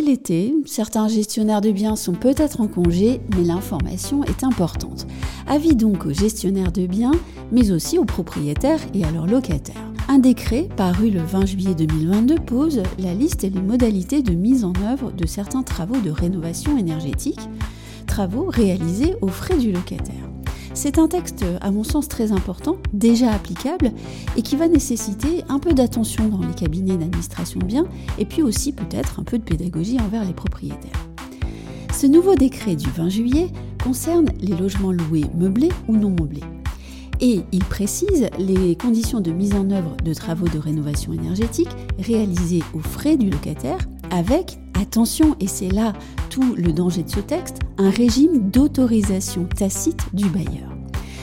l'été, certains gestionnaires de biens sont peut-être en congé, mais l'information est importante. Avis donc aux gestionnaires de biens, mais aussi aux propriétaires et à leurs locataires. Un décret paru le 20 juillet 2022 pose la liste et les modalités de mise en œuvre de certains travaux de rénovation énergétique, travaux réalisés aux frais du locataire. C'est un texte, à mon sens, très important, déjà applicable, et qui va nécessiter un peu d'attention dans les cabinets d'administration de biens, et puis aussi peut-être un peu de pédagogie envers les propriétaires. Ce nouveau décret du 20 juillet concerne les logements loués meublés ou non meublés. Et il précise les conditions de mise en œuvre de travaux de rénovation énergétique réalisés aux frais du locataire avec, attention, et c'est là tout le danger de ce texte, un régime d'autorisation tacite du bailleur.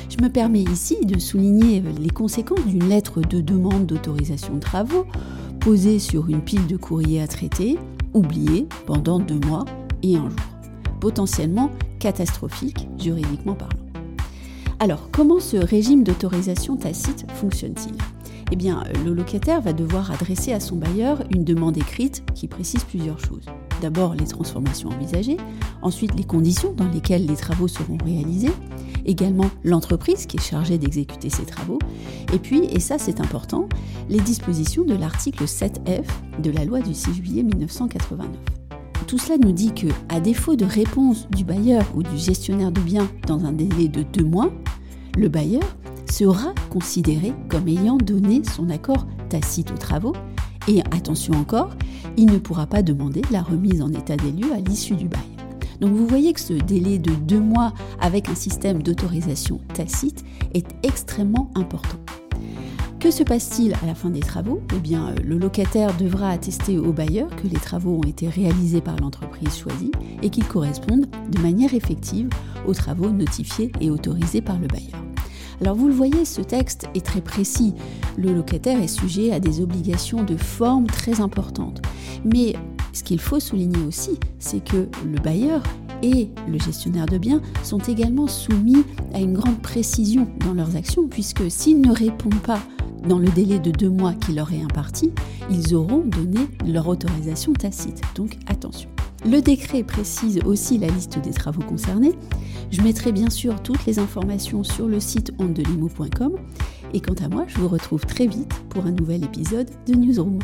Je me permets ici de souligner les conséquences d'une lettre de demande d'autorisation de travaux posée sur une pile de courrier à traiter, oubliée pendant deux mois et un jour. Potentiellement catastrophique juridiquement parlant. Alors, comment ce régime d'autorisation tacite fonctionne-t-il? Eh bien, le locataire va devoir adresser à son bailleur une demande écrite qui précise plusieurs choses. D'abord les transformations envisagées, ensuite les conditions dans lesquelles les travaux seront réalisés, également l'entreprise qui est chargée d'exécuter ces travaux, et puis, et ça c'est important, les dispositions de l'article 7F de la loi du 6 juillet 1989. Tout cela nous dit que, à défaut de réponse du bailleur ou du gestionnaire de biens dans un délai de deux mois, le bailleur sera considéré comme ayant donné son accord tacite aux travaux et attention encore, il ne pourra pas demander la remise en état des lieux à l'issue du bail. Donc vous voyez que ce délai de deux mois avec un système d'autorisation tacite est extrêmement important. Que se passe-t-il à la fin des travaux? Eh bien, le locataire devra attester au bailleur que les travaux ont été réalisés par l'entreprise choisie et qu'ils correspondent de manière effective aux travaux notifiés et autorisés par le bailleur. Alors vous le voyez, ce texte est très précis. Le locataire est sujet à des obligations de forme très importantes. Mais ce qu'il faut souligner aussi, c'est que le bailleur et le gestionnaire de biens sont également soumis à une grande précision dans leurs actions, puisque s'ils ne répondent pas dans le délai de deux mois qui leur est imparti, ils auront donné leur autorisation tacite. Donc attention. Le décret précise aussi la liste des travaux concernés. Je mettrai bien sûr toutes les informations sur le site ondelimo.com. Et quant à moi, je vous retrouve très vite pour un nouvel épisode de Newsroom.